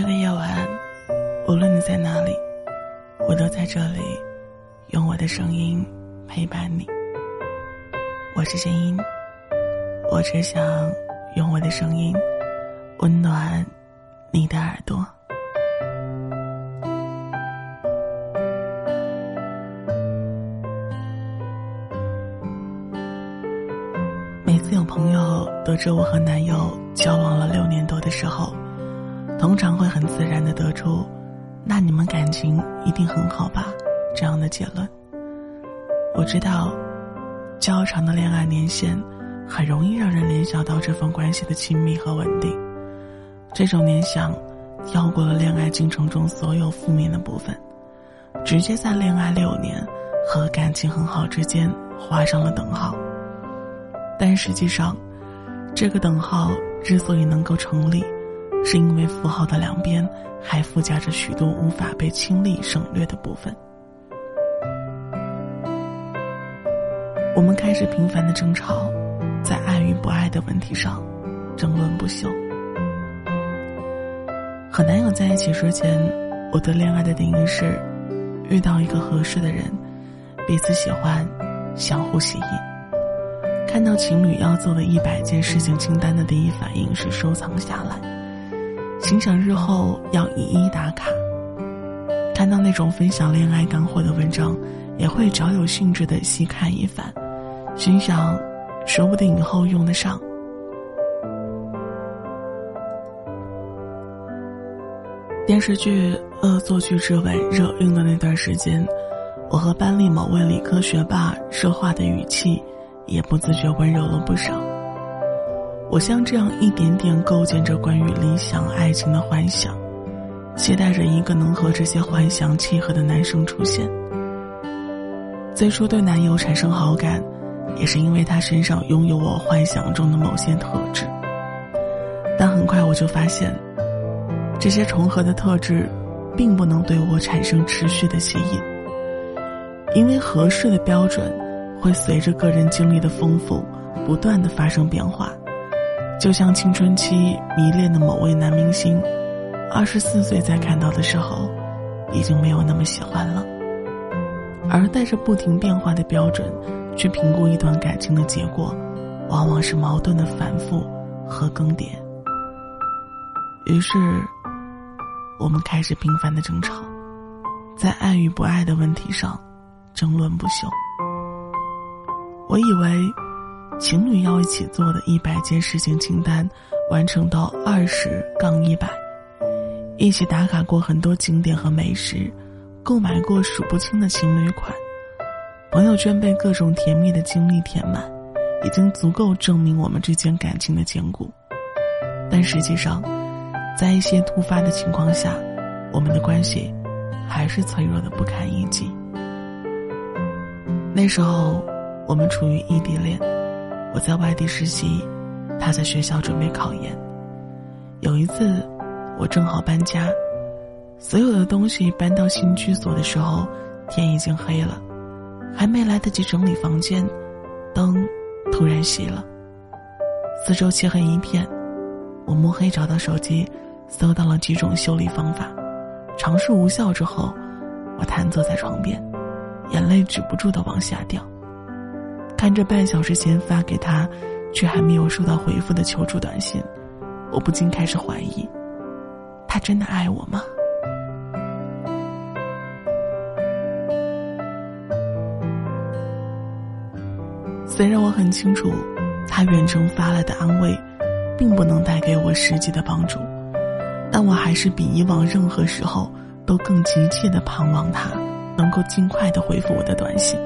这个夜晚，无论你在哪里，我都在这里，用我的声音陪伴你。我是声音，我只想用我的声音温暖你的耳朵。每次有朋友得知我和男友交往了六年多的时候，通常会很自然的得出“那你们感情一定很好吧”这样的结论。我知道，较长的恋爱年限很容易让人联想到这份关系的亲密和稳定。这种联想，跳过了恋爱进程中所有负面的部分，直接在恋爱六年和感情很好之间画上了等号。但实际上，这个等号之所以能够成立。是因为符号的两边还附加着许多无法被清理省略的部分。我们开始频繁的争吵，在爱与不爱的问题上争论不休。和男友在一起之前，我对恋爱的定义是：遇到一个合适的人，彼此喜欢，相互吸引。看到情侣要做的一百件事情清单的第一反应是收藏下来。心想日后要一一打卡。看到那种分享恋爱干货的文章，也会饶有兴致的细看一番，心想，说不定以后用得上。电视剧《恶作剧之吻》热映的那段时间，我和班里某位理科学霸说话的语气，也不自觉温柔了不少。我像这样一点点构建着关于理想爱情的幻想，期待着一个能和这些幻想契合的男生出现。最初对男友产生好感，也是因为他身上拥有我幻想中的某些特质。但很快我就发现，这些重合的特质，并不能对我产生持续的吸引，因为合适的标准，会随着个人经历的丰富，不断的发生变化。就像青春期迷恋的某位男明星，二十四岁再看到的时候，已经没有那么喜欢了。而带着不停变化的标准去评估一段感情的结果，往往是矛盾的反复和更迭。于是，我们开始频繁的争吵，在爱与不爱的问题上争论不休。我以为。情侣要一起做的一百件事情清单，完成到二十杠一百，一起打卡过很多景点和美食，购买过数不清的情侣款，朋友圈被各种甜蜜的经历填满，已经足够证明我们之间感情的坚固。但实际上，在一些突发的情况下，我们的关系还是脆弱的不堪一击。那时候，我们处于异地恋。我在外地实习，他在学校准备考研。有一次，我正好搬家，所有的东西搬到新居所的时候，天已经黑了，还没来得及整理房间，灯突然熄了，四周漆黑一片。我摸黑找到手机，搜到了几种修理方法，尝试无效之后，我瘫坐在床边，眼泪止不住的往下掉。看着半小时前发给他，却还没有收到回复的求助短信，我不禁开始怀疑，他真的爱我吗？虽然我很清楚，他远程发来的安慰，并不能带给我实际的帮助，但我还是比以往任何时候都更急切的盼望他能够尽快的回复我的短信。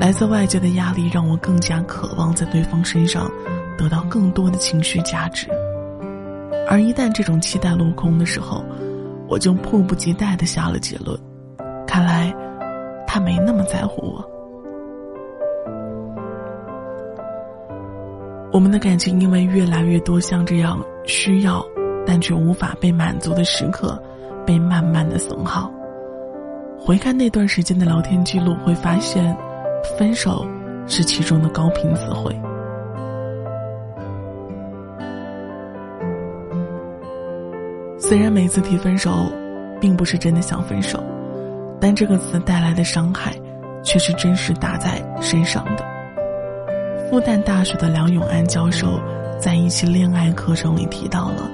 来自外界的压力让我更加渴望在对方身上得到更多的情绪价值，而一旦这种期待落空的时候，我就迫不及待的下了结论：看来他没那么在乎我。我们的感情因为越来越多像这样需要但却无法被满足的时刻，被慢慢的损耗。回看那段时间的聊天记录，会发现。分手是其中的高频词汇。虽然每次提分手，并不是真的想分手，但这个词带来的伤害，却是真实打在身上的。复旦大学的梁永安教授在一期恋爱课程里提到了，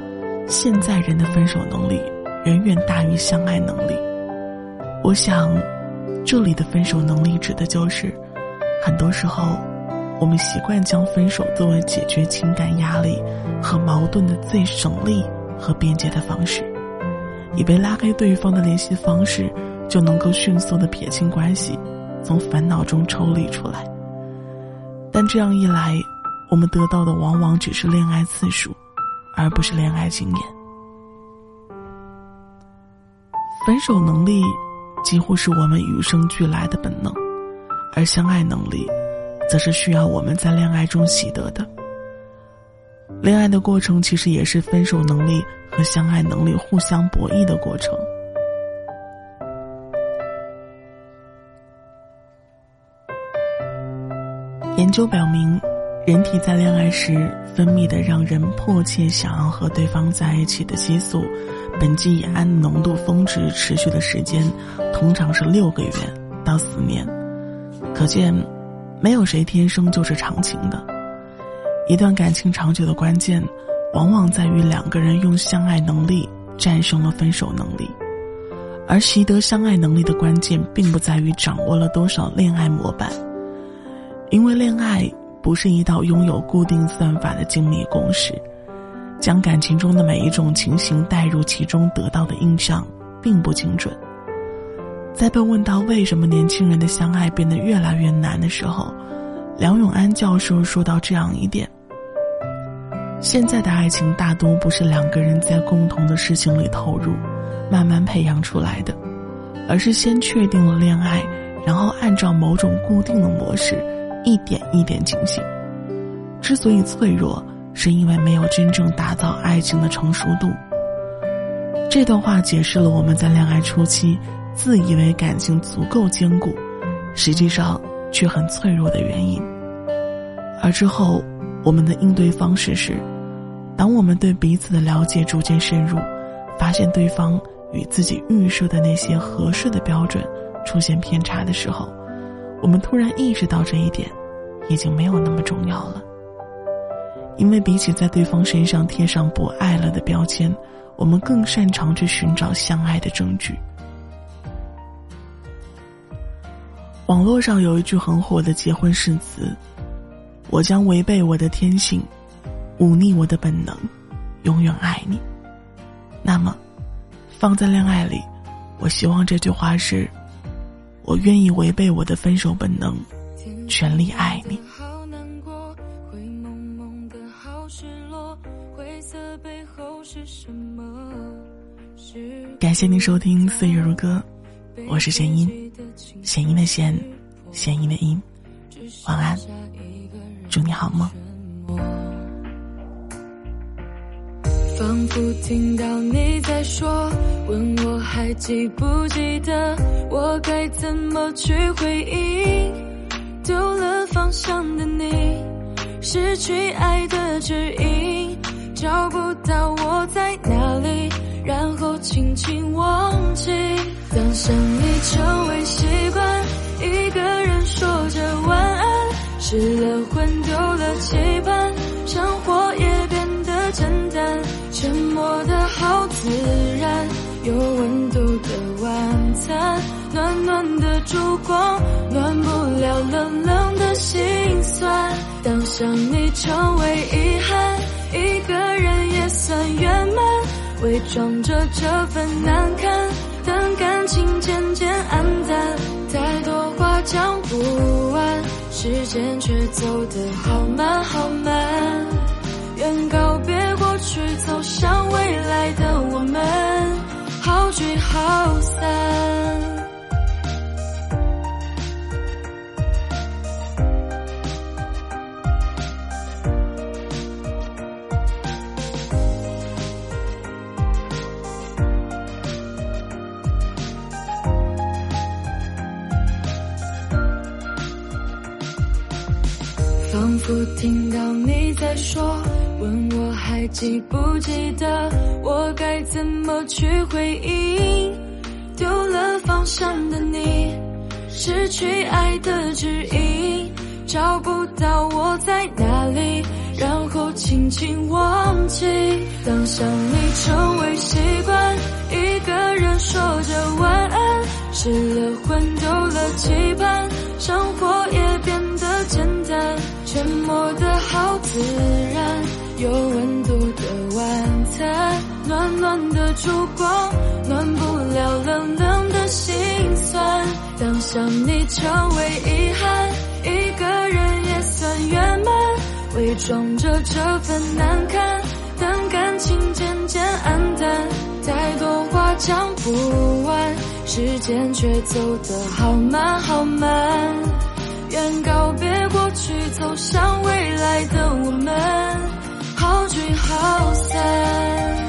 现在人的分手能力远远大于相爱能力。我想，这里的分手能力指的就是，很多时候。我们习惯将分手作为解决情感压力和矛盾的最省力和便捷的方式，以为拉黑对方的联系方式就能够迅速的撇清关系，从烦恼中抽离出来。但这样一来，我们得到的往往只是恋爱次数，而不是恋爱经验。分手能力几乎是我们与生俱来的本能，而相爱能力。则是需要我们在恋爱中习得的。恋爱的过程其实也是分手能力和相爱能力互相博弈的过程。研究表明，人体在恋爱时分泌的让人迫切想要和对方在一起的激素苯基乙胺浓度峰值持续的时间，通常是六个月到四年，可见。没有谁天生就是长情的，一段感情长久的关键，往往在于两个人用相爱能力战胜了分手能力，而习得相爱能力的关键，并不在于掌握了多少恋爱模板，因为恋爱不是一道拥有固定算法的精密公式，将感情中的每一种情形带入其中得到的印象，并不精准。在被问到为什么年轻人的相爱变得越来越难的时候，梁永安教授说到这样一点：现在的爱情大多不是两个人在共同的事情里投入，慢慢培养出来的，而是先确定了恋爱，然后按照某种固定的模式，一点一点进行。之所以脆弱，是因为没有真正打造爱情的成熟度。这段话解释了我们在恋爱初期。自以为感情足够坚固，实际上却很脆弱的原因。而之后，我们的应对方式是：当我们对彼此的了解逐渐深入，发现对方与自己预设的那些合适的标准出现偏差的时候，我们突然意识到这一点已经没有那么重要了。因为比起在对方身上贴上不爱了的标签，我们更擅长去寻找相爱的证据。网络上有一句很火的结婚誓词：“我将违背我的天性，忤逆我的本能，永远爱你。”那么，放在恋爱里，我希望这句话是：“我愿意违背我的分手本能，全力爱你。”感谢您收听《岁月如歌》。我是弦音，弦音的弦，弦音的音。晚安，祝你好梦。仿佛听到你在说，问我还记不记得，我该怎么去回应？丢了方向的你，失去爱的指引，找不到我在哪里，然后轻轻忘记。当想你成为习惯，一个人说着晚安，失了魂，丢了期盼，自然，有温度的晚餐，暖暖的烛光，暖不了冷冷的心酸。当想你成为遗憾，一个人也算圆满，伪装着这份难堪。等感情渐渐暗淡，太多话讲不完，时间却走得好慢好慢。愿告别去，走向未来的我们，好聚好散。仿佛听到你在说，还记不记得，我该怎么去回应？丢了方向的你，失去爱的指引，找不到我在哪里，然后轻轻忘记。当想你成为习惯，一个人说着晚安，失了魂，丢了期盼，生活也变得简单。沉默的好自然，有温暖暖的烛光，暖不了冷冷的心酸。当想你成为遗憾，一个人也算圆满，伪装着这份难堪，等感情渐渐暗淡，太多话讲不完，时间却走得好慢好慢。愿告别过去，走向未来的我们，好聚好散。